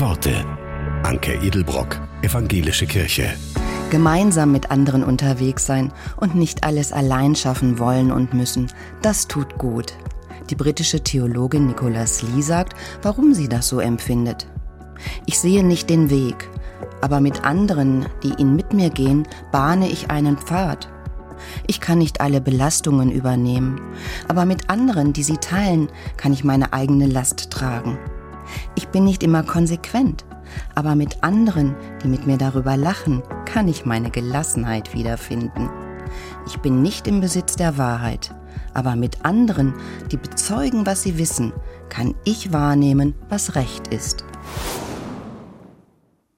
Worte. Anke Edelbrock, Evangelische Kirche. Gemeinsam mit anderen unterwegs sein und nicht alles allein schaffen wollen und müssen, das tut gut. Die britische Theologin Nicholas Lee sagt, warum sie das so empfindet. Ich sehe nicht den Weg, aber mit anderen, die ihn mit mir gehen, bahne ich einen Pfad. Ich kann nicht alle Belastungen übernehmen, aber mit anderen, die sie teilen, kann ich meine eigene Last tragen. Ich bin nicht immer konsequent, aber mit anderen, die mit mir darüber lachen, kann ich meine Gelassenheit wiederfinden. Ich bin nicht im Besitz der Wahrheit, aber mit anderen, die bezeugen, was sie wissen, kann ich wahrnehmen, was recht ist.